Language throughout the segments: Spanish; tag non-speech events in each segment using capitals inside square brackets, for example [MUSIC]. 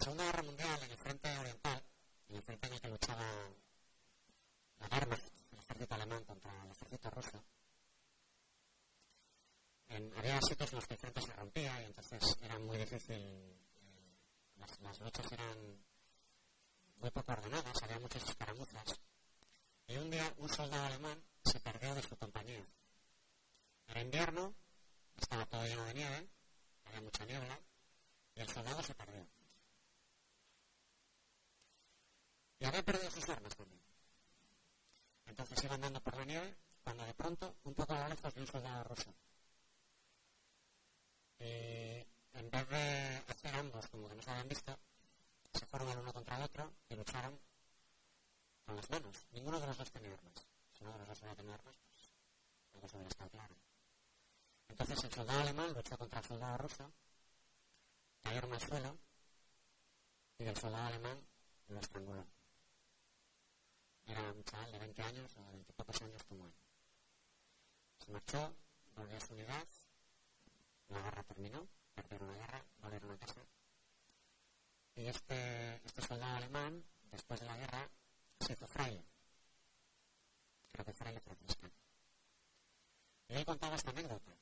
la Segunda Guerra Mundial, en el frente oriental, en el frente en el que luchaba la Wehrmacht, el ejército alemán contra el ejército ruso, en, había sitios en los que el frente se rompía y entonces era muy difícil, eh, las, las, luchas eran muy poco ordenadas, había muchas escaramuzas. Y un día un soldado alemán se perdió de su compañía. Era invierno, estaba todo lleno de nieve, había mucha niebla, y el soldado se perdió. Y había perdido sus armas también. Entonces iba andando por la nieve cuando de pronto, un poco a lo lejos, vi un soldado ruso. Y en vez de hacer ambos como que no se habían visto, se fueron el uno contra el otro y lucharon con las manos. Ninguno de los dos tenía armas. Si uno de los dos había tenido armas, pues algo se hubiera estado claro. Entonces el soldado alemán luchó contra el soldado ruso, cayeron al suelo y el soldado alemán lo estranguló. Era un chaval de 20 años o de 20 pocos años como él. Se marchó, volvió a su unidad, la guerra terminó, perdieron la guerra, volvieron a casa. Y este, este soldado alemán, después de la guerra, se hizo fraile. Creo que fraile franciscano. Y él contaba esta anécdota.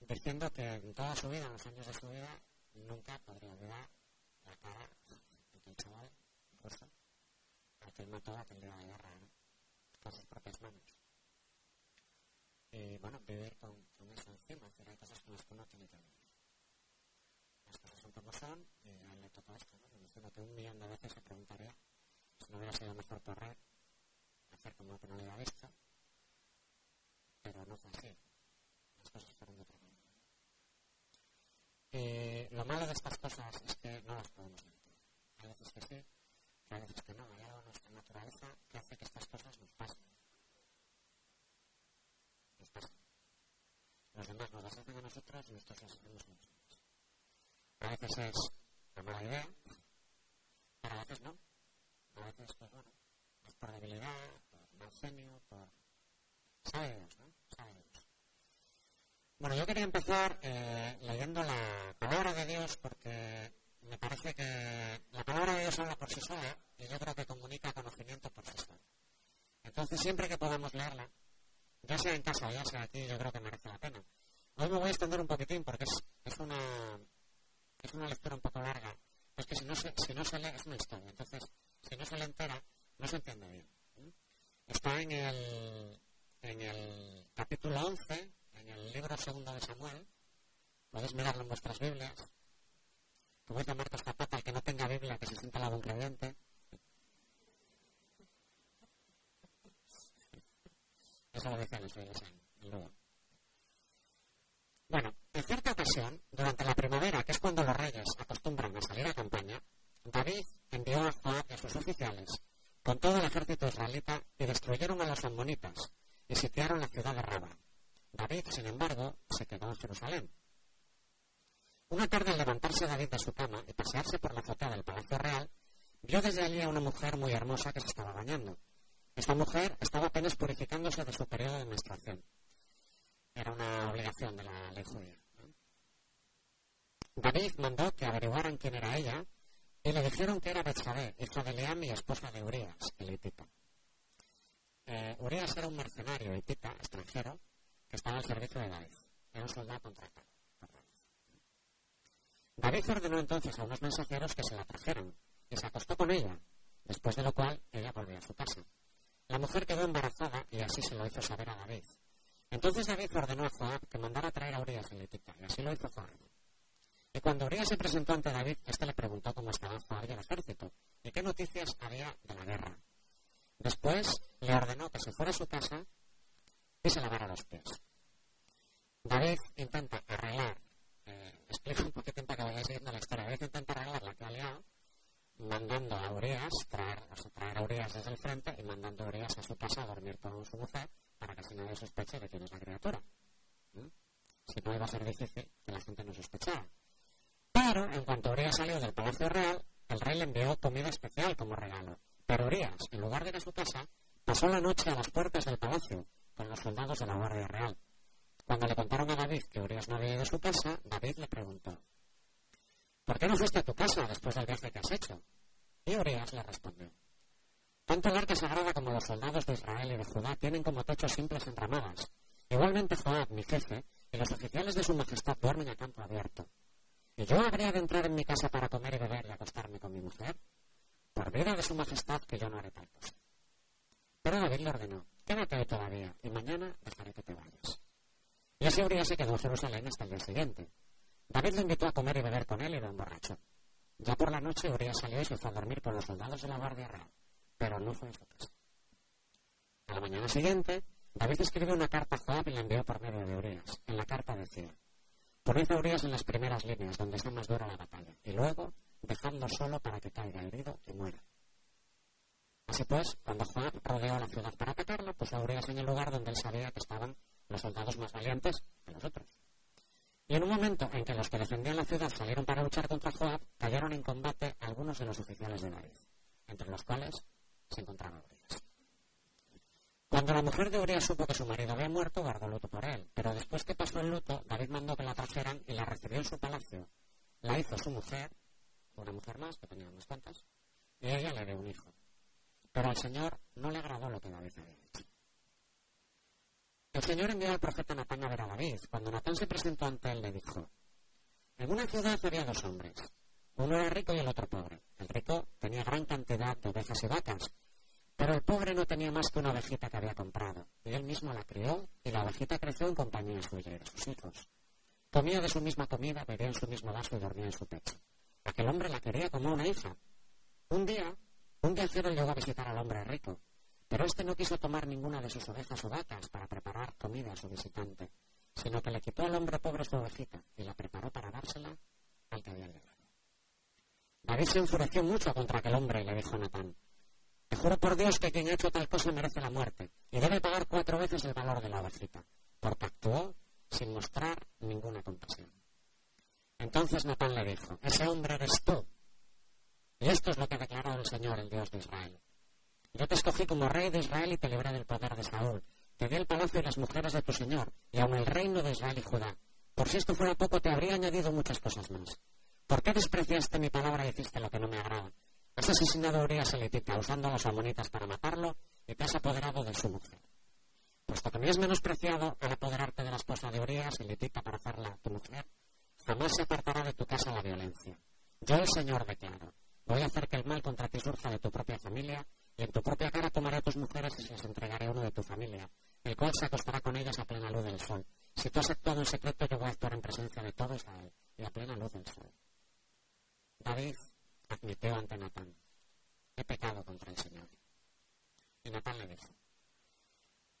Diciendo que en toda su vida, en los años de su vida, nunca podría olvidar la cara de aquel chaval ruso que mató aquel día de guerra, ¿no? Con sus propias manos. Y bueno, vivir con, con eso encima, hacer hay cosas con las que uno tiene que vivir. Las cosas son como son, y a él le toca esto, ¿no? Que un millón de veces se preguntaría si no hubiera sido mejor correr, hacer como que no había visto, pero no fue así. Las cosas fueron de otra manera. Eh, lo malo de estas cosas es que no las podemos mentir. Hay veces que sí, que no. Hay algo en nuestra naturaleza que hace que estas cosas nos pasen. Nos pasen. Los demás nos las hacen a nosotros y nosotros las hacemos a nosotros. A veces es una mala idea, pero a veces no. A veces, pues bueno, es por debilidad, por mal genio, por... Sabe Dios, ¿no? Sabe Dios. Bueno, yo quería empezar eh, leyendo la palabra de Dios porque me parece que Dios habla por sí sola y yo creo que comunica conocimiento sola. Entonces, siempre que podamos leerla, ya sea en casa o ya sea aquí, yo creo que merece la pena. Hoy me voy a extender un poquitín porque es, es, una, es una lectura un poco larga. Es que si no, se, si no se lee, es una historia. Entonces, si no se le entera, no se entiende bien. Está en el, en el capítulo 11 en el libro segundo de Samuel, podéis mirarlo en vuestras Biblias, como dice Marcos Zapata, el que no tenga Biblia, que se sienta lado un creyente. Eso lo dicen los Biblias en. Bueno, en cierta ocasión, durante la primavera, que es cuando los reyes acostumbran a salir a campaña, David envió a Joab y a sus oficiales con todo el ejército israelita y destruyeron a los ammonitas y sitiaron la ciudad de Rabá. David, sin embargo, se quedó en Jerusalén. Una tarde al levantarse David de su cama y pasearse por la azotea del Palacio Real, vio desde allí a una mujer muy hermosa que se estaba bañando. Esta mujer estaba apenas purificándose de su periodo de menstruación. Era una obligación de la ley judía. David mandó que averiguaran quién era ella y le dijeron que era Betsabé, hija de Leam y esposa de Urias, el hitita. Eh, Urias era un mercenario hitita, extranjero, que estaba al servicio de David. Era un soldado contratado. David ordenó entonces a unos mensajeros que se la trajeran y se acostó con ella, después de lo cual ella volvió a su casa. La mujer quedó embarazada y así se lo hizo saber a David. Entonces David ordenó a Joab que mandara traer a Urias el y así lo hizo Joab. Y cuando Urias se presentó ante David, éste le preguntó cómo estaba Joab y el ejército, y qué noticias había de la guerra. Después le ordenó que se fuera a su casa y se lavara los pies. David intenta arreglar, explico un poquito para que vayáis siguiendo la historia, David intenta arreglar la liado mandando a Urias, traer, o traer a Urias desde el frente y mandando a Urias a su casa a dormir con su mujer para que así nadie sospeche de quién es la criatura. Si no iba a ser difícil que la gente no sospechara. Pero en cuanto Urias salió del Palacio Real, el rey le envió comida especial como regalo. Pero Urias, en lugar de ir a su casa, pasó la noche a las puertas del palacio con los soldados de la Guardia Real. Cuando le contaron a David que Urias no había ido a su casa, David le preguntó, ¿por qué no fuiste a tu casa después del viaje que has hecho? Y Urias le respondió, tanto el arca sagrada como los soldados de Israel y de Judá tienen como techos simples enramadas. Igualmente Joab, mi jefe, y los oficiales de su majestad duermen a campo abierto. ¿Y yo habría de entrar en mi casa para comer y beber y acostarme con mi mujer? Por vida de su majestad que yo no haré tal cosa. Pero David le ordenó, quédate ahí todavía, y mañana dejaré que te vayas. Y así Urias se quedó en Jerusalén hasta el día siguiente. David le invitó a comer y beber con él y lo emborrachó. Ya por la noche Urias salió y se fue a dormir con los soldados de la Guardia Real, pero no fue a su casa. A la mañana siguiente, David escribió una carta a Joab y la envió por medio de Urias. En la carta decía, poned a Urias en las primeras líneas, donde está más dura la batalla, y luego dejadlo solo para que caiga herido y muera. Así pues, cuando Joab rodeó la ciudad para atacarla, puso a Urias en el lugar donde él sabía que estaban los soldados más valientes que los otros. Y en un momento en que los que defendían la ciudad salieron para luchar contra Joab, cayeron en combate algunos de los oficiales de David, entre los cuales se encontraba Urias. Cuando la mujer de Urias supo que su marido había muerto, guardó luto por él, pero después que pasó el luto, David mandó que la trajeran y la recibió en su palacio. La hizo su mujer, una mujer más, que tenía unas cuantas, y ella le dio un hijo. Pero al Señor no le agradó lo que David había hecho. El Señor envió al profeta Natán a ver a David. Cuando Natán se presentó ante él, le dijo, en una ciudad había dos hombres. Uno era rico y el otro pobre. El rico tenía gran cantidad de ovejas y vacas, pero el pobre no tenía más que una ovejita que había comprado. Y él mismo la crió y la ovejita creció en compañía suya y de sus hijos. Comía de su misma comida, bebía en su mismo vaso y dormía en su pecho. Aquel hombre la quería como una hija. Un día, un viajero llegó a visitar al hombre rico pero este no quiso tomar ninguna de sus ovejas o vacas para preparar comida a su visitante, sino que le quitó al hombre pobre su ovejita y la preparó para dársela al que había llegado. David se enfureció mucho contra aquel hombre y le dijo a Natán, te juro por Dios que quien ha hecho tal cosa merece la muerte y debe pagar cuatro veces el valor de la ovejita, porque actuó sin mostrar ninguna compasión. Entonces Natán le dijo, ese hombre eres tú. Y esto es lo que ha declarado el Señor, el Dios de Israel. Yo te escogí como rey de Israel y te libré del poder de Saúl. Te di el palacio y las mujeres de tu Señor, y aun el reino de Israel y Judá. Por si esto fuera poco, te habría añadido muchas cosas más. ¿Por qué despreciaste mi palabra y hiciste lo que no me agrada? Has asesinado a Urias elitita, usando a los amonitas para matarlo, y te has apoderado de su mujer. Puesto que me has menospreciado al apoderarte de la esposa de Urias elitita para hacerla tu mujer, jamás se apartará de tu casa la violencia. Yo, el Señor, declaro, voy a hacer que el mal contra ti surja de tu propia familia y en tu propia cara tomaré a tus mujeres y se las entregaré a uno de tu familia, el cual se acostará con ellas a plena luz del sol. Si tú has actuado en secreto, yo voy a actuar en presencia de todo Israel y a plena luz del sol. David admitió ante Natán, he pecado contra el Señor. Y Natán le dijo,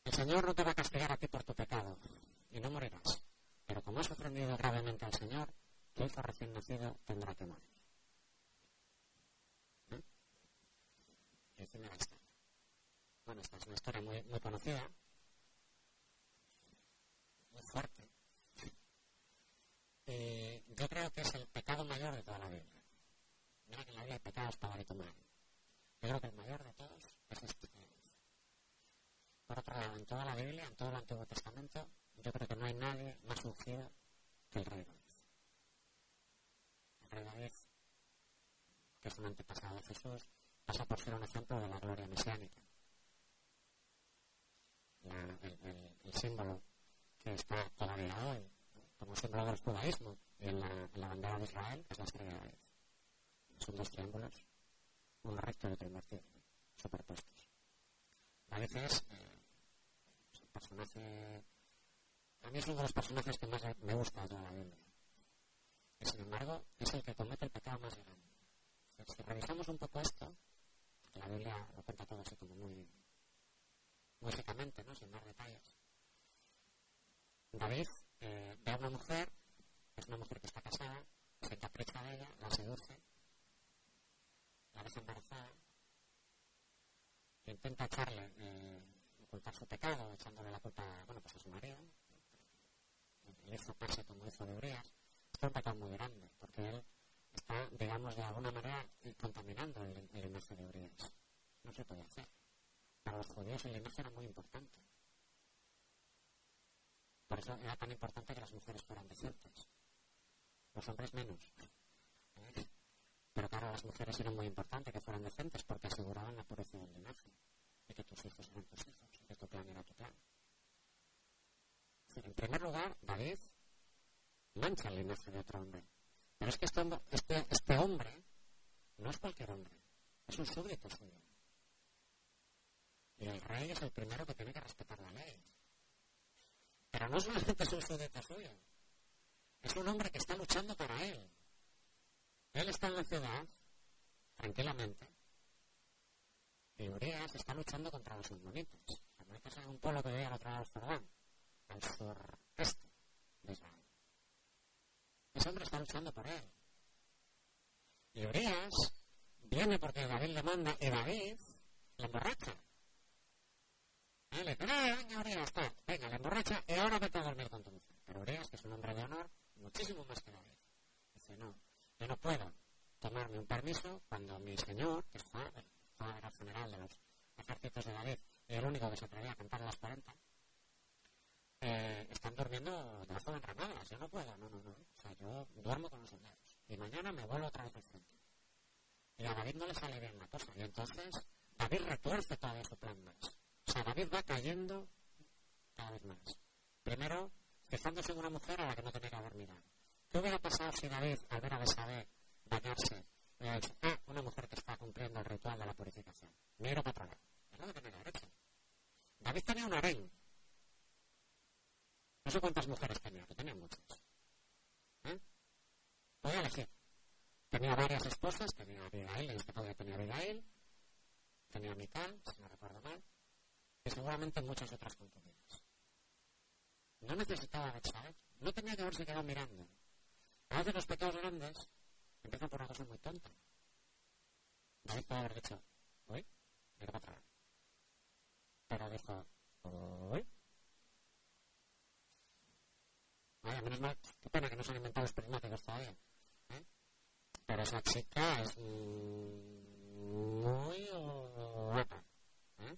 el Señor no te va a castigar a ti por tu pecado, y no morirás. Pero como has ofendido gravemente al Señor, tu hijo recién nacido tendrá que morir. Bueno, esta es una historia muy, conocida, muy fuerte. Eh, yo creo que es el pecado mayor de toda la Biblia. Mira que la Biblia hay pecados para y tomar. Yo creo que el mayor de todos es este. Por otro lado, en toda la Biblia, en todo el Antiguo Testamento, yo creo que no hay nadie más ungido que el rey David. El rey David, que es un antepasado de Jesús, pasa por ser un ejemplo de la gloria mesiánica. el, símbolo que está todavía como símbolo del judaísmo en la, la bandera de Israel es la estrella de David. Son dos triángulos, uno recto y otro invertido, superpuestos. David es eh, personaje, a mí es uno de los personajes que más me gusta de toda la Biblia. Y sin embargo, es el que comete el pecado más grande. Si revisamos un poco esto, la Biblia lo cuenta todo así como muy, secamente, ¿no? sin más detalles. David eh, ve a una mujer, es una mujer que está casada, se capricha de ella, la seduce, la deja embarazada, intenta echarle, eh, ocultar su pecado, echándole la culpa, bueno, pues a su marido, le hizo pase como hizo de Urias, es un pecado muy grande, porque él está, digamos, de alguna manera contaminando el, el de Urias. No se puede hacer. Para los judíos el linaje era muy importante. Por eso era tan importante que las mujeres fueran decentes. Los hombres menos. Pero claro, las mujeres eran muy importantes que fueran decentes porque aseguraban la pureza del linaje. Y que tus hijos eran tus hijos. Y que tu plan era tu plan. En primer lugar, David mancha el linaje de otro hombre. Pero es que este, este, este hombre no es cualquier hombre. Es un súbdito suyo. Y el rey es el primero que tiene que respetar la ley. Pero no solamente es un súbdito suyo. Es un hombre que está luchando para él. Él está en la ciudad, tranquilamente. Y Urias está luchando contra los. Los humanitos es un pueblo que vive al otro lado del Jordán, al sureste de Israel. Ese hombre está luchando por él. Y Urias viene porque David le manda y David le emborracha. Y le dice, venga, Urias, está, venga, le emborracha y ahora vete a dormir con tu mujer. Pero Urias, que es un hombre de honor, muchísimo más que David, dice, no, yo no puedo tomarme un permiso cuando mi señor, que está, era general de los ejércitos de David, y el único que se atrevía a cantar a las 40, eh, están durmiendo debajo de enramadas. Yo no puedo, no, no, no. O sea, yo duermo con los soldados. Y mañana me vuelvo otra vez al frente. Y a David no le sale bien la cosa. Y entonces David retuerce todavía su plan más. O sea, David va cayendo cada vez más. Primero, fijándose en una mujer a la que no tenía que haber mirado. ¿Qué hubiera pasado si David, al ver a bañarse, hubiera dicho, ah, una mujer que está cumpliendo el ritual de la purificación? Miro para atrás. Es lo que tenía que haber hecho. David tenía un harén no sé cuántas mujeres tenía, que tenía muchas. ¿Eh? Podía elegir. Tenía varias esposas, tenía Abigail, en este caso tenía Abigail, tenía Mical, si no recuerdo mal, y seguramente muchas otras concubinas. No necesitaba Betsabé, no tenía que haberse quedado mirando. A veces los pecados grandes empiezan por una cosa muy tonta. David puede haber dicho, uy, mira para atrás. Pero dijo, uy, Vaya, menos mal, qué pena que no se han inventado los prismáticos todavía. ¿eh? Pero esa chica es muy guapa. ¿eh?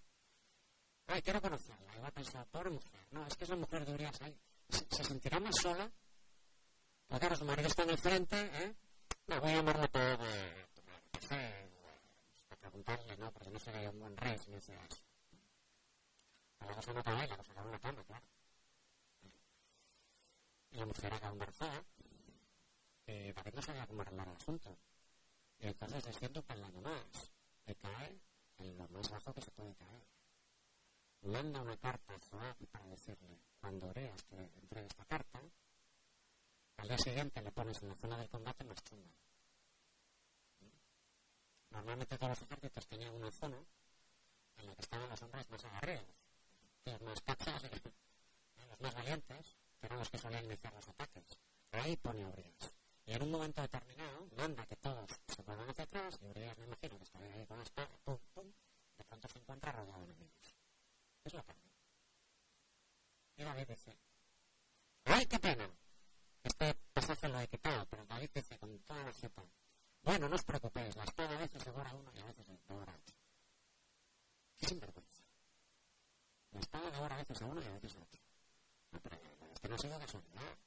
Ay, quiero conocerla. Va a pensar, pobre mujer. No, es que es la mujer de Urias ahí. Se, se sentirá más sola. Porque claro, su marido está en el frente, ¿eh? Me voy a llamarla por... Eh, para preguntarle, ¿no? Porque no sería un buen rey si me dice eso. La la y la mujer acaba embarazada, eh, David no sabía cómo arreglar el asunto. Y entonces es cierto que el año más le cae en lo más bajo que se puede caer. Manda una carta a Joab para decirle, cuando oreas que entregue esta carta, al día siguiente le pones en la zona del combate más chunga. Normalmente todos los ejércitos tenían una zona en la que estaban los hombres más agarreados, los cachas, los más valientes, que eran los que solían iniciar los ataques. Ahí pone Urias. Y en un momento determinado manda que todos se vuelvan hacia atrás y Urias me imagino que estaría ahí con la espada, pum, pum, de pronto se encuentra rodeado de enemigos. Es lo cambia. Y David dice, ¡ay, qué pena! Este pasaje lo he quitado, pero David dice con toda la jeta, bueno, no os preocupéis, la espada a veces devora uno y a veces devora otro. ¡Qué sinvergüenza! La espada devora a veces a uno y a veces a otro. No, pero que no ha sido casualidad.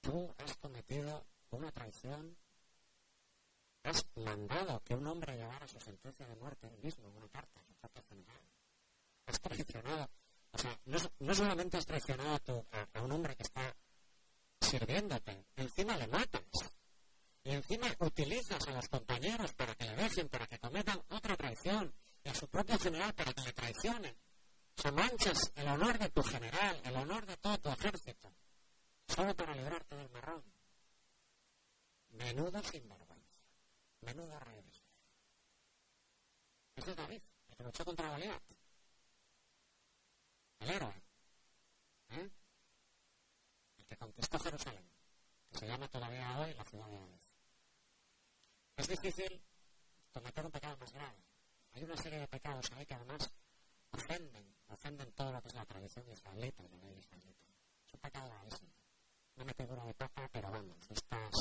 Tú has cometido una traición. Has mandado que un hombre llevara su sentencia de muerte él mismo una carta, su carta general. Has traicionado. O sea, no, no solamente has traicionado a, a, a un hombre que está sirviéndote, encima le matas. Y encima utilizas a los compañeros para que le dejen, para que cometan otra traición, y a su propio general para que le traicionen se manchas el honor de tu general, el honor de todo tu ejército, solo para librarte del marrón. Menuda sinvergüenza, menuda rebelión. Ese es David, el que luchó contra Goliat. El héroe. ¿eh? El que conquistó Jerusalén, que se llama todavía hoy la ciudad de David. Es difícil cometer un pecado más grave. Hay una serie de pecados ahí que además ofenden, ofenden todo lo que es la tradición israelita la ley israelita. Es un pecado gravísimo. Una metedura de papa, pero vamos, estas...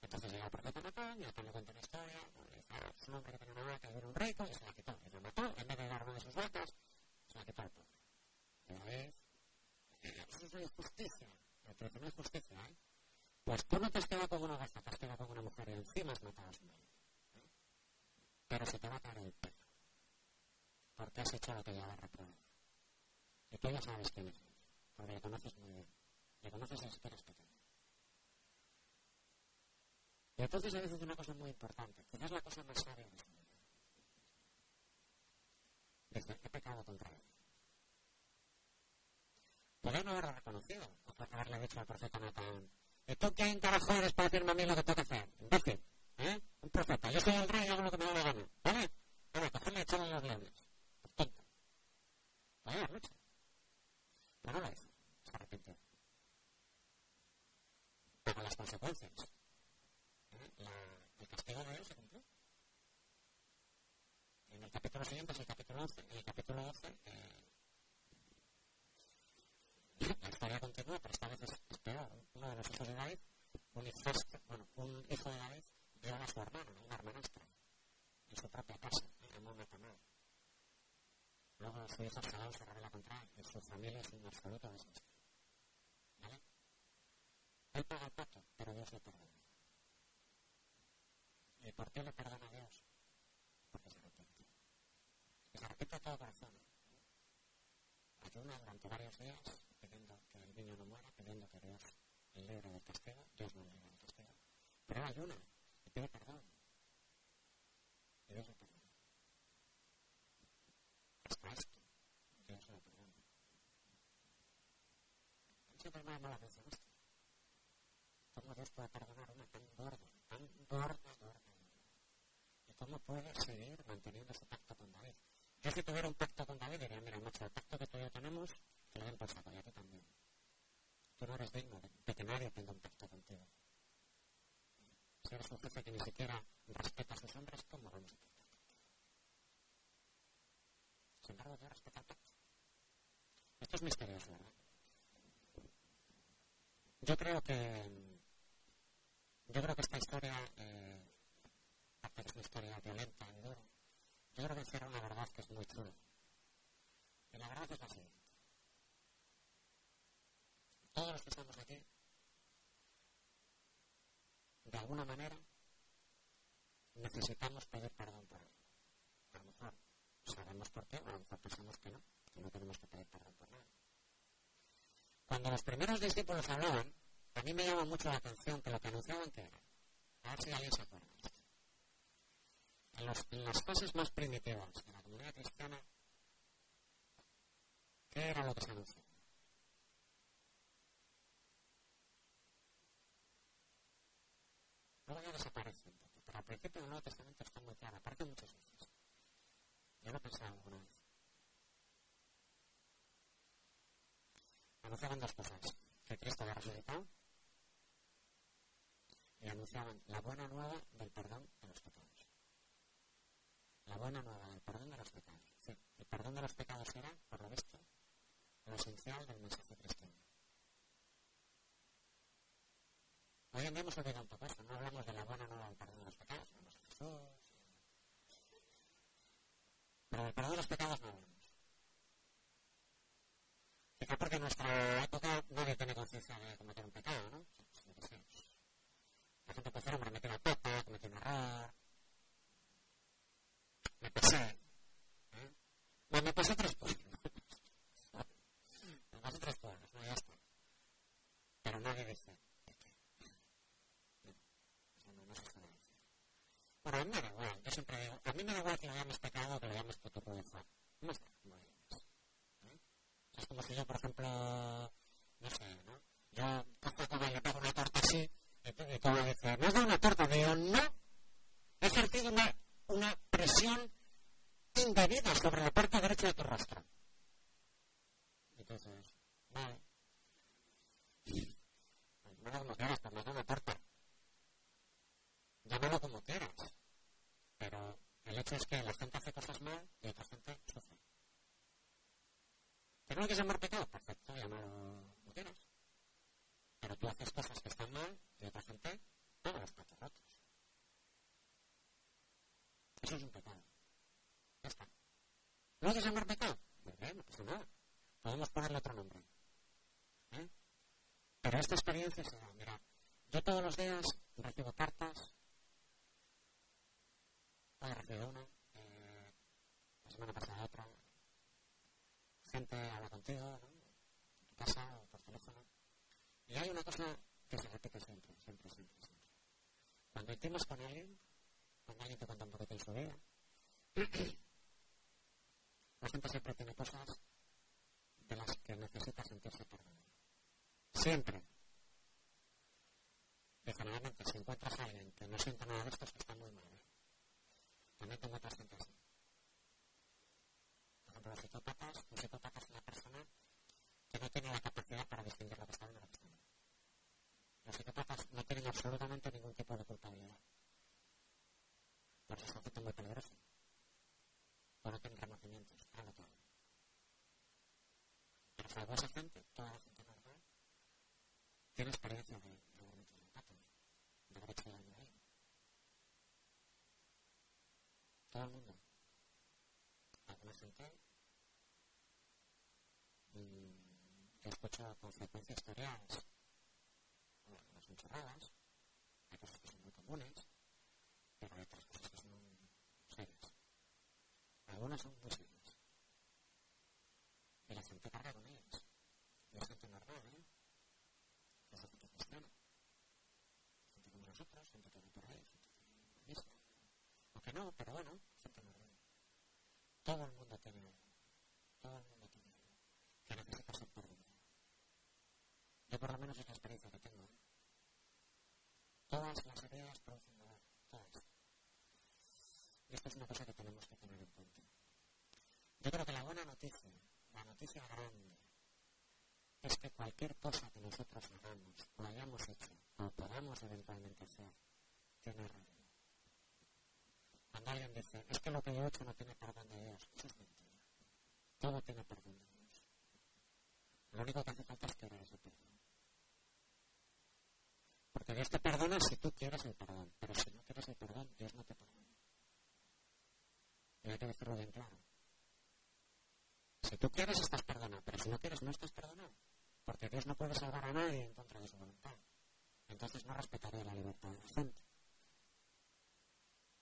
Entonces llega el profeta Natán y Natán le cuenta una historia, ah, es un hombre que tenía una vaca y era un rico y se la quitó. Y la mató, en vez de dar una de sus vacas, se la quitó al pueblo. Pero es... Eso es injusticia. Pero no es justicia, ¿eh? Pues tú no te has quedado con una vaca, te has quedado con una mujer y encima has matado a su marido. Pero se te va a caer el pelo. Porque has hecho lo que la prueba. Y tú ya sabes quién es. Porque le conoces muy bien. Le conoces desde que eres pequeño. Y entonces a veces una cosa muy importante, quizás la cosa más sabia de. Desde he pecado contra él. Podría no haberlo reconocido, o por haberle dicho al profeta Natán, ¿y tú quién carajo eres para decirme a mí lo que tengo que hacer? Imbécil, ¿eh? Un profeta, yo soy el rey y hago lo que me da la gana, ¿vale? Vale, cogerle y echarle los leones. Tonto. Vaya lucha. Pero no lo hizo, se arrepintió. Pero las consecuencias la, el castigo de Dios se cumplió. En el capítulo siguiente es el capítulo 11. En el capítulo 12 eh, la historia continúa, pero esta vez es, peor. Uno de los hijos de David, un hijo, bueno, un hijo de David, viola a su hermano, una hermanastra, en su propia casa, en Amón Tamar. Luego su hijo Salón se revela contra él, y su familia es un absoluto desastre. ¿Vale? Él paga el pato, pero Dios le perdona. ¿Y por qué le perdona a Dios? Porque se arrepiente. Y se arrepiente de todo corazón. Ayuna durante varios días pidiendo que el niño no muera, pidiendo que Dios le libre del castigo. Dios no le libre del castigo. Pero ayuna y pide perdón. Y Dios le perdona. Hasta esto, Dios le perdona. Siempre me llama la atención esto. ¿Cómo Dios puede perdonar una tan gorda, tan gorda, gorda? ¿cómo puede seguir manteniendo ese pacto con David? Yo si tuviera un pacto con David diría, mira, macho, el pacto que y yo tenemos, te lo den por y a ti también. Tú no eres digno de, que nadie tenga un pacto contigo. Si eres un jefe que ni siquiera respeta a sus hombres, ¿cómo vamos a contigo? Sin embargo, yo respeto pacto. Esto es misterioso, ¿verdad? Yo creo que yo creo que esta historia eh, que es una historia violenta y dura, yo creo que encierra una verdad que es muy chula. Y la verdad es la siguiente. Todos los que estamos aquí, de alguna manera, necesitamos pedir perdón por algo. A lo mejor sabemos por qué, o a lo mejor pensamos que no, que no tenemos que pedir perdón por nada. Cuando los primeros discípulos hablaban, a mí me llama mucho la atención que lo que anunciaban que era. A ver si alguien se acuerda en, en las fases más primitivas de la comunidad cristiana, ¿qué era lo que se anunciaba? Luego ya desaparece un pero al principio del Nuevo Testamento está muy claro, aparte muchas veces. Yo lo he pensado alguna vez. Anunciaban dos cosas, que Cristo había resucitado y anunciaban la buena nueva del perdón de los pecados la buena nueva, el perdón de los pecados. Sí, el perdón de los pecados era, por lo visto, lo esencial del mensaje cristiano. Hoy en día hemos olvidado un poco no hablamos de la buena nueva del perdón de los pecados, hablamos de Jesús. Pero del perdón de los pecados no hablamos. Quizá porque en nuestra época nadie tiene conciencia de cometer un pecado, ¿no? La gente puede ser hombre, la pata, cometer un error, me pasé. ¿eh? No, me pasé tres pueblos. me pasé tres pueblos, no, ya está. Pero nadie dice. Eso no, no se suele decir. Bueno, a mí me da igual, yo siempre digo, a mí me da igual que lo llames pecado o que lo llames puto de fuego. No está, como llames. ¿eh? Es como si yo, por ejemplo, no sé, ¿no? Yo cojo todo y le pego una torta así, y tú me dices, ¿no has dado una torta? Digo, no, he ejercido una una presión indebida sobre la parte derecha de tu rostro. Entonces, vale. llámalo como quieras, pero no me importa. Llámalo como quieras. Pero el hecho es que la gente hace cosas mal y otra gente sufre. ¿Que no hay que llamar pecado? Perfecto, llámalo como quieras. Pero tú haces cosas que están mal y otra gente todos los platos rotos. Eso es un pecado. Ya está. ¿No hay que llamar pecado? No nada. Podemos ponerle otro nombre. ¿Eh? Pero esta experiencia se da, mira, yo todos los días recibo cartas, hoy recibo una, eh, la semana pasada otra, gente habla contigo, ¿no? en tu casa o por teléfono, y hay una cosa que se repite siempre, siempre, siempre, siempre. Cuando intimas con alguien, cuando alguien te cuenta un poquito de su vida, [CLEARS THROAT] la gente siempre tiene cosas de las que necesita sentirse perdonado. Siempre. Y generalmente, si encuentras a alguien que no siente nada de esto, es que está muy mal. ¿eh? También tengo otras gente así. Por ejemplo, los psicópatas, un psicópata es una persona que no tiene la capacidad para distinguir lo que está bien y lo que está mal. Los psicópatas no tienen absolutamente ningún tipo de culpabilidad. Por eso es un muy peligroso. Porque no tienen remordimientos, claro todo. Pero salvo esa gente, toda la gente normal tiene experiencia de, de pato, de haber hecho daño a alguien. Todo el mundo. Alguna gente que escucha con frecuencia historias, bueno, algunas son chorradas, hay cosas que son muy comunes, pero hay otras cosas que son serias. Algunas son serias. Y la gente carga con ellas. Y es gente normal, ¿eh? No es gente cristiana. Gente como nosotros, gente va por ahí, gente misa. Aunque no, pero bueno, gente normal. Todo el mundo tiene algo. Todo el mundo tiene algo que necesita ser perdonado. Yo por lo menos es la experiencia que tengo. ¿eh? Todas las heridas producen dolor. Todas. Y es una cosa que tenemos que tener en cuenta. Yo creo que la buena noticia la noticia grande es que cualquier cosa que nosotros hagamos o hayamos hecho o podamos eventualmente hacer tiene remedio. Cuando alguien dice, es que lo que yo he hecho no tiene perdón de Dios, eso es mentira. Todo tiene perdón de Dios. Lo único que hace falta es querer ese perdón. Porque Dios te perdona si tú quieres el perdón, pero si no quieres el perdón, Dios no te perdona. Y hay que decirlo bien claro. Si tú quieres, estás perdonado, pero si no quieres, no estás perdonado. Porque Dios no puede salvar a nadie en contra de su voluntad. Entonces no respetaría la libertad de la gente.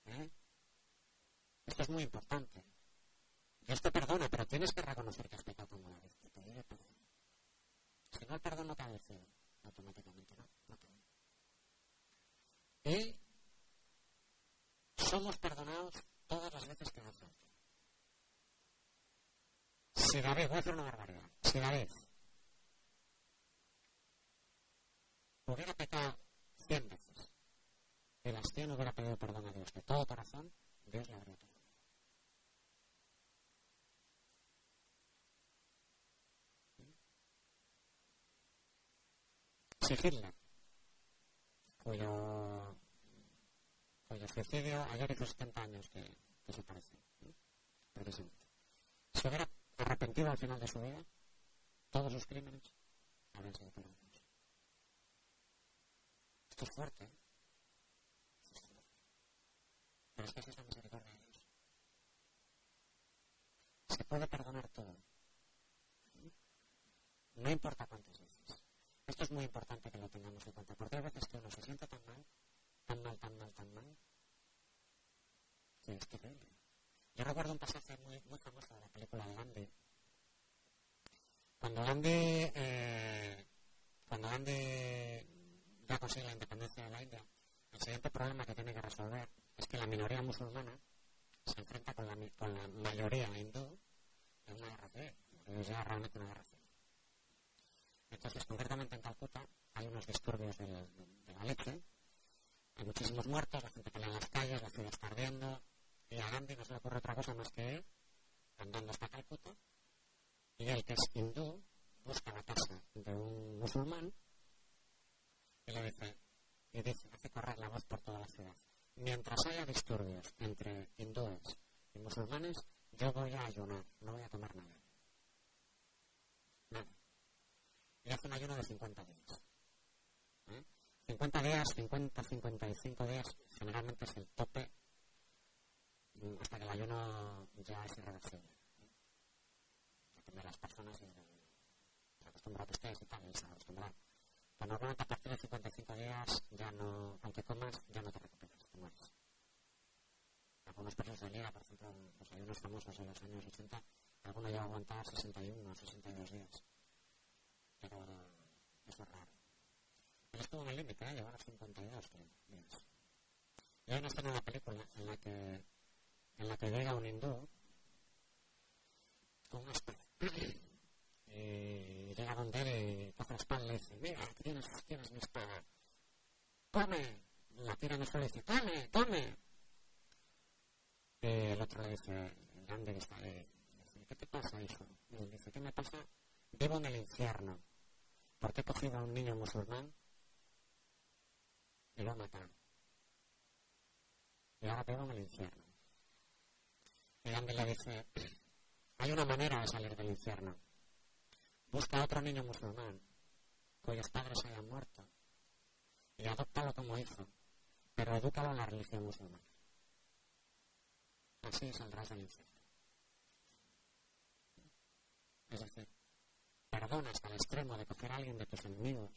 ¿Eh? Esto es muy importante. Dios te perdona, pero tienes que reconocer que has pecado como la vez. Te pide perdón. Si no, el perdón no te ha vencido. Automáticamente no. no te y somos perdonados todas las veces que nos falta. Si David, voy a hacer una barbaridad, si David hubiera pecado cien veces. Cien hubiera pedido perdón a Dios. De todo corazón, Dios le habría perdonado. Si Hitler, cuyo, cuyo suicidio ayer hizo 70 años que, que se parece, precisamente, se hubiera arrepentido al final de su vida, todos sus crímenes habrían sido perdonados. Esto es fuerte, ¿eh? Esto es fuerte. Pero es que esa es la misericordia de Dios. Se puede perdonar todo. No importa cuántas veces. Esto es muy importante que lo tengamos en cuenta, porque hay veces que uno se siente tan mal, tan mal, tan mal, tan mal, que es terrible. Yo recuerdo un pasaje muy, famoso de la película de Gandhi. Cuando Gandhi, eh, cuando Gandhi ya consigue la independencia de la India, el siguiente problema que tiene que resolver es que la minoría musulmana se enfrenta con la, mayoría hindú en una guerra civil. Es ya realmente una guerra civil. Entonces, concretamente en Calcuta hay unos disturbios de la leche, hay muchísimos muertos, la gente pelea en las calles, la ciudad está ardiendo, y a Gandhi no se le ocurre otra cosa más que él, andando hasta Calcuta, y él, que es hindú, busca la casa de un musulmán Y le dice, y dice, hace correr la voz por toda la ciudad. Mientras haya disturbios entre hindúes y musulmanes, yo voy a ayunar, no voy a tomar nada. Nada. Y hace un ayuno de 50 días. 50 ¿Eh? días, 50, 55 días, generalmente es el tope hasta que el ayuno ya es irreversible. Depende de las personas y de la costumbre que estés y y se acostumbrar. Pero normalmente a partir de 55 días ya no, aunque comas, ya no te recuperas, te mueres. Algunos periodos de día, por ejemplo, los ayunos famosos de los años 80, alguno llega a aguantar 61 o 62 días. Pero eso es raro. Pero estuvo en el límite, ¿eh? llevar a 52 creo, días. Y hay una escena en la película en la que en la que llega un hindú con una [CLEARS THROAT] espada. y llega donde él y coge la espada y le dice, mira, tienes, tienes mi espada. ¡Come! La tira en el suelo y dice, ¡tome, tome! Y el otro le dice, grande que está ahí, dice, ¿qué te pasa, hijo? Y él dice, ¿qué me pasa? Vivo en el infierno. Porque he cogido a un niño musulmán y lo he matado. Y ahora vivo en el infierno. Y Gandhi le dice, hay una manera de salir del infierno. Busca a otro niño musulmán cuyos padres hayan muerto y adóptalo como hijo, pero edúcalo en la religión musulmana. Así saldrás del infierno. Es decir, perdona hasta el extremo de coger a alguien de tus enemigos,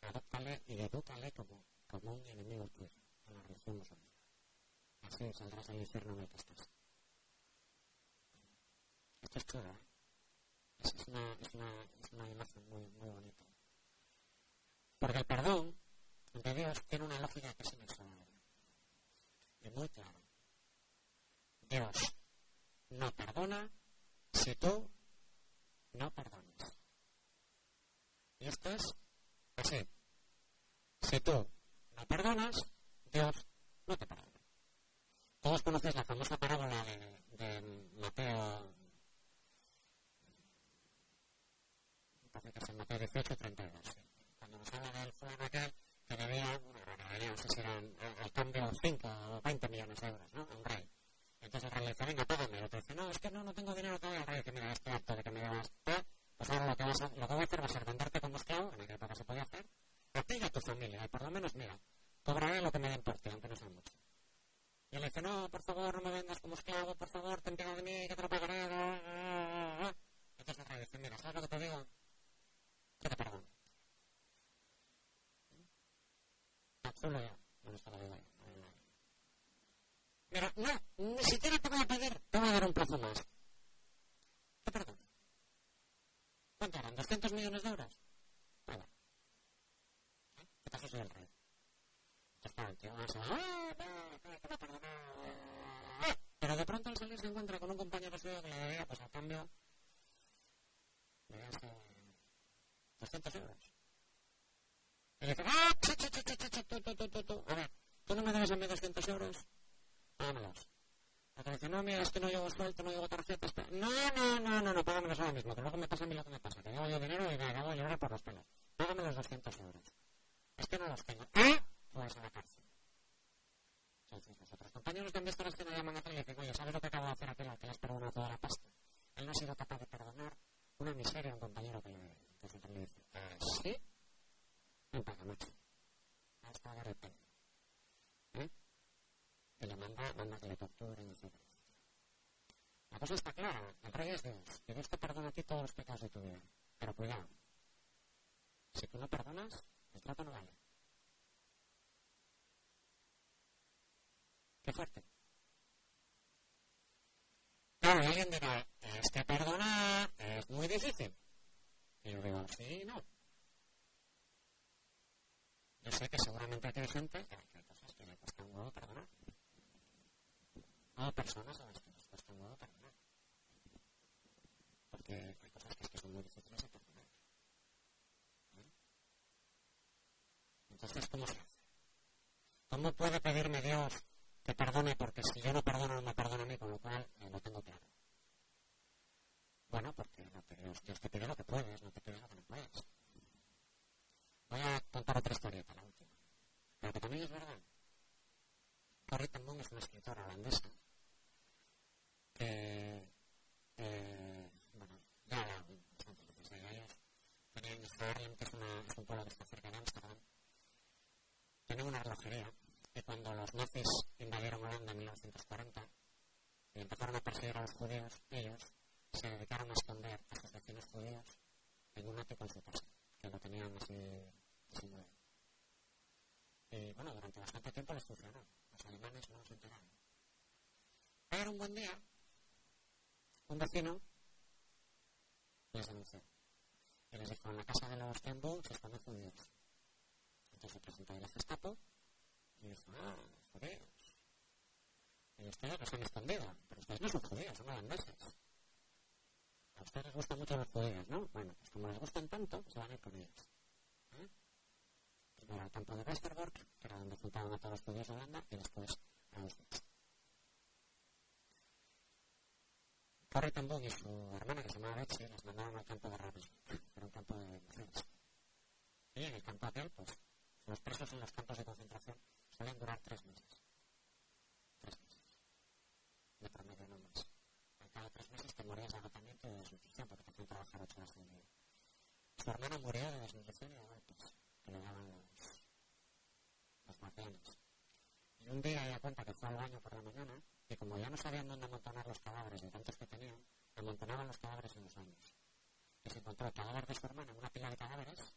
adóptale y edúcale como, como un enemigo tuyo en la religión musulmana. Así saldrás del infierno en el que estás. Esto es. Es, una, es, una, es una imagen muy, muy bonita. Porque el perdón de Dios tiene una lógica que es inexorable. Y muy clara. Dios no perdona si tú no perdonas. Y esto es así. Si tú no perdonas, Dios no te perdona. Todos conocéis la famosa parábola de Mateo parece que se Mateo 18, 32. Cuando nos habla del fulano aquel que debía, bueno, no sé si eran al cambio 5 o 20 millones de euros, ¿no? Un rey. Entonces el dice, venga, págame. Y otro dice, no, es que no, no tengo dinero todavía. El rey que mira, estoy harto de que me debas. Pues ahora lo que, vas a, lo que voy a hacer va a ser venderte como esclavo, en aquella época se podía hacer, a ti y a tu familia. Y por lo menos, mira, cobraré lo que me den por ti, aunque no sea mucho. Y él le dice, no, por favor, no me vendas como esclavo, por favor, ten piedad de mí, que te lo pagaré. Entonces el rey dice, mira, ¿sabes lo que te digo? Te perdono. Solo. No la vida. Mira, no, ni siquiera te voy a pedir, te voy a dar un plazo más. Te perdono. ¿Cuánto eran? ¿200 millones de euros? Vale. ¿Qué pasa soy el rey? Está el tío, vas a... Pero de pronto al salir se encuentra con un compañero suyo que le debía, pues a cambio, le hace 200 euros. Y dice, ¡ah! Ch, ch, ch, ch, tú, tú, tú, tú, A ver, ¿tú no me debes a mí 200 euros? La que dice, no, mira, es que no llevo suelto, no llevo tarjetas. No, no, no, no, no, págamelos ahora mismo, que luego me pasa a mí lo que me pasa, que llevo yo dinero y me acabo de llorar por los pelos. Págame los 200 euros. Es que no los tengo. ¿Eh? Pues a la cárcel. Entonces, los otros compañeros de investigación le llaman a y dicen, oye, ¿sabes lo que acabo de hacer aquel al que le has perdonado toda la pasta? Él no ha sido capaz de perdonar una miseria a un compañero que debe. Entonces le dice, ah, ¿sí? Me paga mucho. Hasta de repente. ¿Eh? Y le manda, manda que le torturen, etc. La cosa está clara. El rey es Dios. Y Dios te perdona a ti todos los pecados de tu vida. Pero cuidado. Si tú no perdonas, el trato no vale. Qué fuerte. Claro, alguien dirá, es que perdonar es muy difícil. Y yo digo, sí, no. Yo sé que seguramente hay gente que hay cosas que le cuesta un huevo perdonar. Hay personas a las que les cuesta un huevo perdonar. Porque hay cosas que, es que son muy difíciles de perdonar. ¿Eh? Entonces, ¿cómo se hace? ¿Cómo puede pedirme Dios que perdone? Porque si yo no perdono, no me perdona a mí, con lo cual eh, lo tengo claro. Bueno, porque no te, Dios te pide lo que puedes, no te pide lo que no puedes. Voy a contar otra también es verdad. Corrie Boom es una escritora holandesa que, bueno, ya habla bastante de ellos. Tenían Haarlem, que es, una, es un pueblo que está cerca de Amsterdam. Tienen una relojería que cuando los nazis invadieron Holanda en 1940 y empezaron a perseguir a los judíos, ellos se dedicaron a esconder a sus vecinos judíos en un ático en su casa, que lo tenían así disimulado. Y bueno, durante bastante tiempo les funcionó. Los alemanes no se enteraron. Pero un buen día, un vecino les denunció. Y les dijo, en la casa de los Tembo se esconden judíos. Entonces se presentó el Gestapo y dijo, ah, judíos. Y ustedes los han escondido, pero ustedes no son judíos, son holandeses. A ustedes les gustan mucho los judíos, ¿no? Bueno, pues como les gustan tanto, se van a ir con ellos. ¿Eh? Primero al campo de Westerbork, que era donde juntaban a todos los judíos de Holanda, y después a Auschwitz. Corrie ten Boom y su hermana, que se llamaba Betsy, las mandaron al campo de que era un campo de mujeres. Y en el campo aquel, pues, los presos en los campos de concentración suelen durar tres meses. Tres meses. De promedio, no más. Al cabo de tres meses te morías de agotamiento y de desnutrición porque te hacían trabajar ocho horas al día. Su hermana murió de desnutrición y de golpes que le daban los, los marcianos. Y un día ella cuenta que fue al baño por la mañana y como ya no sabían dónde amontonar los cadáveres de tantos que tenían, amontonaban los cadáveres en los baños. Y se encontró el cadáver de su hermana en una pila de cadáveres,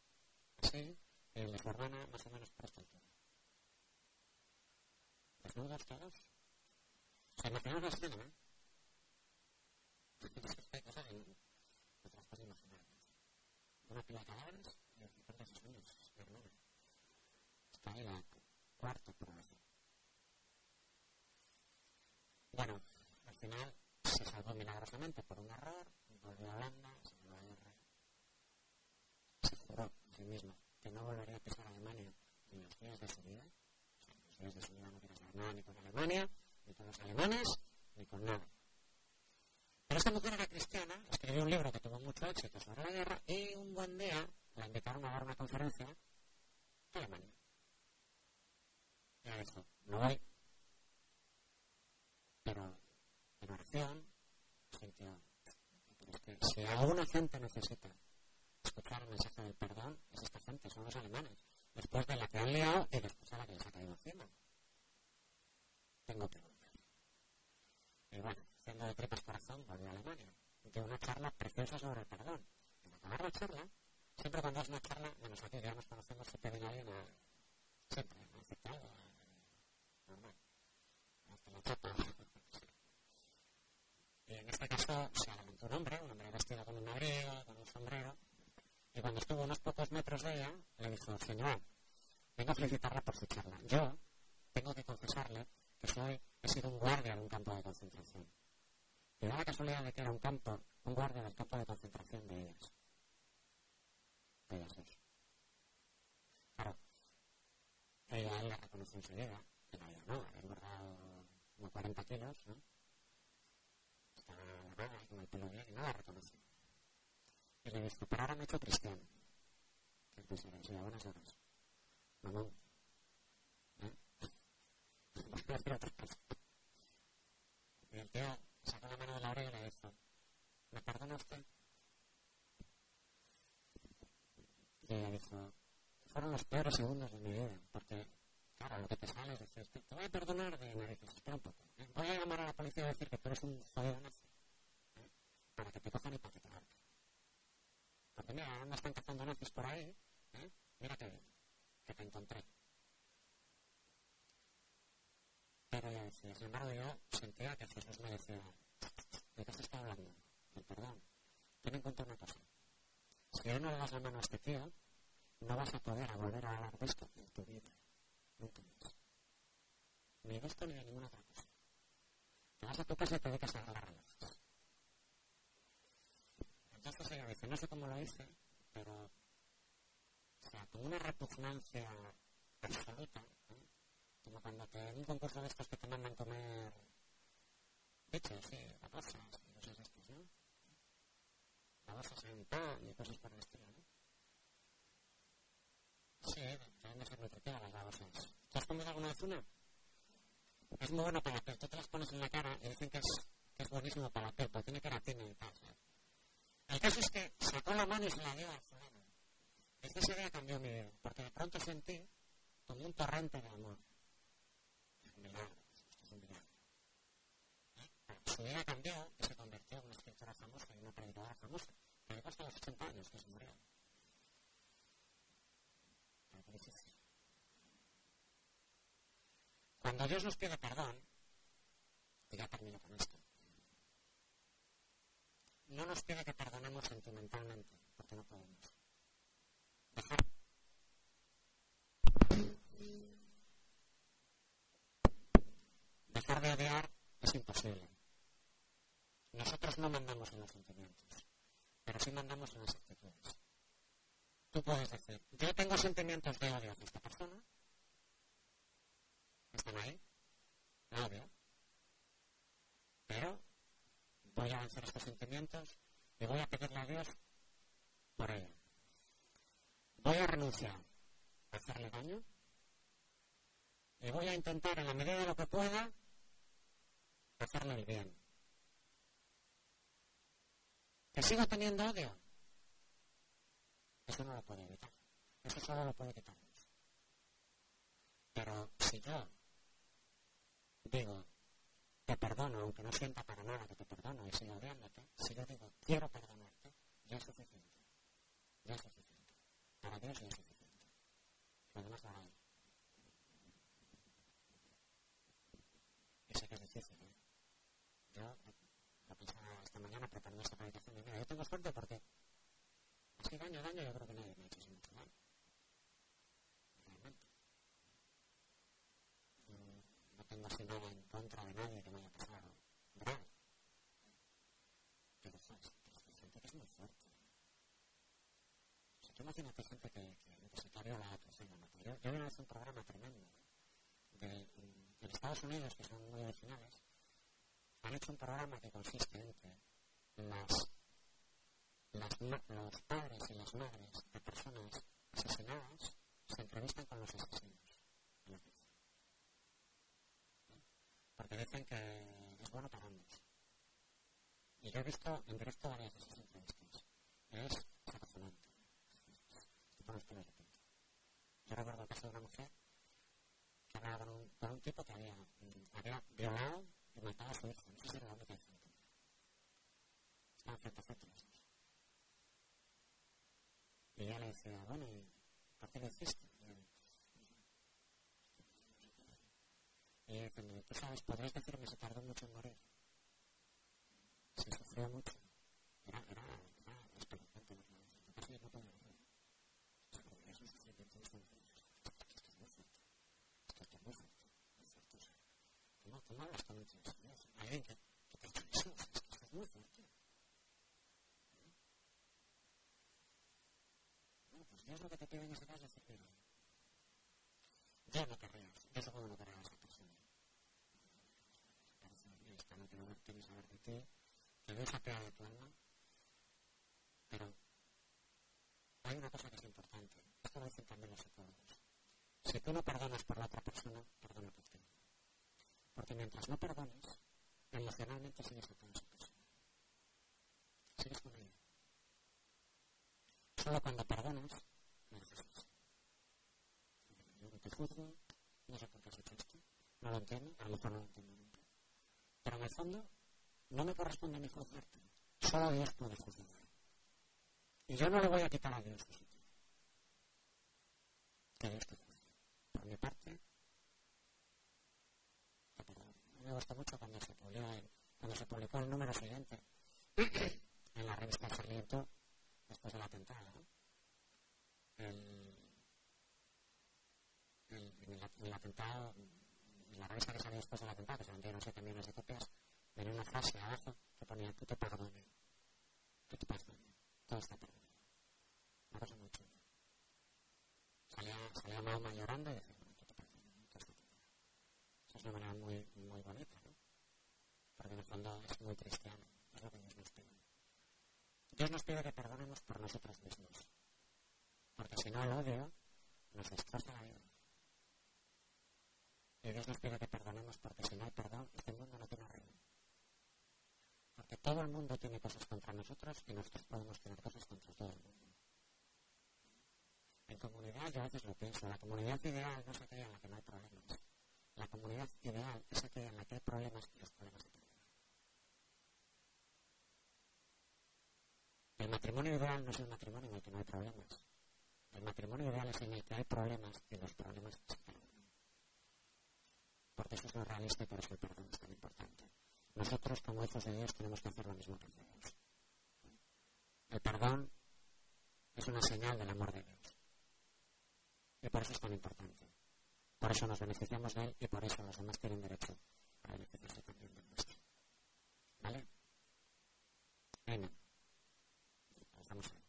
así, de su hermana más o menos por esta altura. Desnudos todos. Se imaginaron la escena, ¿eh? Hay cosas que te las puedes imaginar. Una pila de cadáveres y el de sus niños, mi hermana. Está ahí la cuarta población. Bueno, al final se salvó milagrosamente por un error, volvió a Holanda, se volvió a la guerra. Se juró a sí mismo que no volvería a pisar Alemania en los días de su vida. En los días de su vida no quería saber nada ni con Alemania, ni con los alemanes, ni con nada. Pero esta mujer era cristiana, escribió un libro que tuvo mucho éxito sobre la guerra y un buen día la invitaron a dar una conferencia a Alemania. Y ella dijo, no voy, pero en oración sintió, pero es que si alguna gente necesita escuchar el mensaje del perdón, es esta gente, son los alemanes, después de la que han liado y después de la que les ha caído encima. Tengo volver. Y bueno, haciendo de tripas corazón, volví a Alemania. De una charla preciosa sobre el perdón. En acabar la charla, siempre cuando es una charla, menos aquí ya nos conocemos, siempre viene alguien a... Siempre, a decirte algo, normal. Hasta la chapa. [LAUGHS] Y en este caso se adelantó un hombre, un hombre vestido con un abrigo, con un sombrero, y cuando estuvo unos pocos metros de ella, le dijo, señor, vengo a felicitarla por su charla. Yo tengo que confesarle que soy, he sido un guardia de un campo de concentración. Y da la casualidad de que era un campo, un guardia del campo de concentración de ellas. De ellas dos. Claro, ella él la reconoció enseguida, pero yo no, había engordado como 40 kilos, ¿no? Estaba y con el pelo bien y no la reconoció. Y le dijo, pero ahora me he hecho cristiano. ¿Qué cristiano? Sí, a buenas horas. Mamón. ¿Eh? Voy. Y el tío sacó la mano de la oreja y le dijo, ¿me perdona usted? Y ella dijo, fueron los peores segundos de mi vida, porque, claro, lo que te sale es decir, te, voy a perdonar de narices, espera un poco. ¿eh? Voy a llamar a la policía y decir que tú eres un jodido nazi, ¿eh? para que te cojan y para que te ahorquen. Porque mira, anda están cazando nazis por ahí, ¿eh? mira que que te encontré. Pero sin embargo, yo sentía que Jesús me decía, ¿de qué se está hablando? Del perdón. Ten en cuenta una cosa. Si hoy no le das la mano a este tío, no vas a poder volver a hablar de esto en tu vida. Nunca más. Ni de esto ni de ninguna otra cosa. Te vas a tu casa y te dedicas a arreglar relojes. Ella dice, no sé cómo lo hice, pero, o sea, con una repugnancia absoluta, ¿eh? como cuando te, en un concurso de estos que te mandan comer bichos, sí, babosas y cosas de estos, ¿no? Babosas en pan y cosas por el estilo, ¿no? Sí, deben de ser muy las babosas. ¿Tú has ¿Has comido alguna vez una? Es muy bueno para la piel. Tú te las pones en la cara y dicen que es, que es buenísimo para la piel, porque tiene queratina y tal. El caso es que sacó la mano y se la dio al fulano. Desde ese día cambió mi vida, porque de pronto sentí como un torrente de amor. Es un milagro, es un. Su vida cambió y se convirtió en una escritora famosa y una predicadora famosa. Me hasta los 80 años que se murió. Cuando Dios nos pide perdón, ya termino con esto, no nos pide que perdonemos sentimentalmente, porque no podemos. Dejar. Dejar de odiar es imposible. Nosotros no mandamos en los sentimientos, pero sí mandamos en las actitudes. Tú puedes decir, yo tengo sentimientos de odio hacia esta persona, están ahí, odio, pero voy a vencer estos sentimientos y voy a pedirle a Dios por ello. Voy a renunciar a hacerle daño y voy a intentar en la medida de lo que pueda hacerle el bien. ¿Que sigo teniendo odio? Eso no lo puede evitar. Eso solo lo puede quitar. Pero si yo digo, te perdono, aunque no sienta para nada que te perdono y sigo odiándote, si yo digo, quiero perdonarte, ya es suficiente. Ya es suficiente. Para Dios ya es suficiente. Lo demás hará Y sé que es difícil, ¿eh? Yo lo pensaba esta mañana preparando esta meditación y mira, yo tengo suerte porque así daño, daño, yo creo que nadie me ha hecho mucho daño. Realmente. No tengo así nada en contra de nadie que me haya pasado. Grave. Pero. Pero hay gente que es muy fuerte. O sea, tú gente que, que, que se la pues, yo, yo una un programa tremendo de, Estados Unidos, que son muy originales, han hecho un programa que consiste en que los padres y las madres de personas asesinadas se entrevistan con los asesinos. Porque dicen que es bueno para ambos. Y yo he visto en directo varias de esas entrevistas. Es apasionante. Yo recuerdo caso de una mujer que hablaba con un, con un tipo que había, había violado y mataba a su hijo. No sé si era la que frente a frente los. Y ella le decía, bueno, ¿y por qué lo hiciste? Ella dice, tú sabes, podrías decirme, se tardó mucho en morir. Se sufrió mucho. Era, era, era espeluznante. Lo que no podía morir. Es un sufrimiento bastante. Esto es muy fuerte. Esto es muy fuerte. Muy fuerte. O sea, ¿cómo, cómo hablas con un tío? Alguien que, que te hecho eso. Esto es muy fuerte. Bueno, pues Dios lo que te pide en ese caso es decir, ya no querrías. Yo supongo no querrías a esa persona. Parece no ni saber de ti. Te doy esa pega de tu alma. Pero hay una cosa que es importante. Esto lo dicen también los psicólogos. Si tú no perdonas por la otra persona, perdona por ti. Porque mientras no perdones, emocionalmente sigues con esa persona. Sigues con ella. Solo cuando perdonas, dejas eso. Yo no te juzgo, no sé por qué has hecho esto, no lo entiendo, a lo mejor no lo entiendo nunca. Pero en el fondo, no me corresponde a mí juzgarte, solo Dios puede juzgar. Y yo no le voy a quitar a Dios su sitio. Que Dios te juzgue. Por mi parte. Me gustó mucho cuando se cuando se publicó el número siguiente en la revista Sarmiento después del atentado. ¿no? El atentado, en la revista que salió después del atentado, que se vendieron 7 millones de copias, venía una frase abajo que ponía, tú te perdone, tú te perdone, todo está perdonado. Una cosa muy chula. Salía, salía Mahoma llorando y decía, bueno, tú te perdone, todo está perdonado. Esa es una manera muy, muy bonita, ¿no? Porque en el fondo es muy cristiano, es lo que Dios nos pide. Dios nos pide que perdonemos por nosotros mismos. Porque si no, el odio nos destroza la vida. Y Dios nos pide que perdonemos porque si no hay perdón, este mundo no tiene reino. Porque todo el mundo tiene cosas contra nosotros y nosotros podemos tener cosas contra todo el mundo. En comunidad yo a veces lo pienso, la comunidad ideal no es aquella en la que no hay problemas. La comunidad ideal es aquella en la que hay problemas y los problemas se terminan. El matrimonio ideal no es el matrimonio en el que no hay problemas. El matrimonio ideal es en el que hay problemas y los problemas se terminan. Porque eso es lo realista y por eso el perdón es tan importante. Nosotros como hijos de Dios tenemos que hacer lo mismo que Dios. El perdón es una señal del amor de Dios. Y por eso es tan importante. Por eso nos beneficiamos de él y por eso los demás tienen derecho a beneficiarse también de nuestro. ¿Vale? Amén. Estamos ahí.